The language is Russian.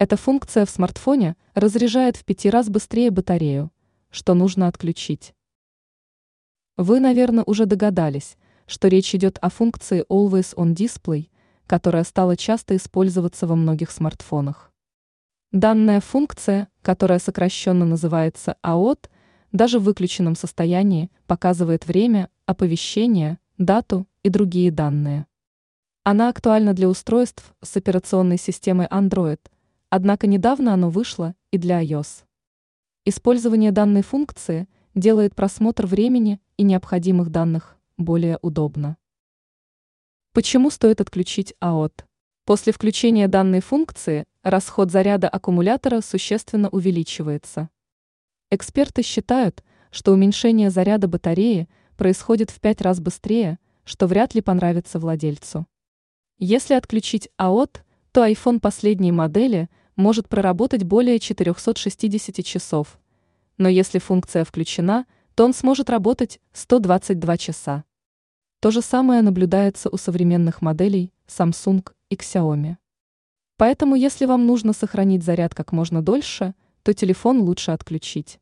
Эта функция в смартфоне разряжает в пяти раз быстрее батарею, что нужно отключить. Вы, наверное, уже догадались, что речь идет о функции Always On Display, которая стала часто использоваться во многих смартфонах. Данная функция, которая сокращенно называется AOT, даже в выключенном состоянии показывает время, оповещения, дату и другие данные. Она актуальна для устройств с операционной системой Android, однако недавно оно вышло и для iOS. Использование данной функции делает просмотр времени и необходимых данных более удобно. Почему стоит отключить АОТ? После включения данной функции расход заряда аккумулятора существенно увеличивается. Эксперты считают, что уменьшение заряда батареи происходит в 5 раз быстрее, что вряд ли понравится владельцу. Если отключить АОТ, то iPhone последней модели может проработать более 460 часов, но если функция включена, то он сможет работать 122 часа. То же самое наблюдается у современных моделей Samsung и Xiaomi. Поэтому если вам нужно сохранить заряд как можно дольше, то телефон лучше отключить.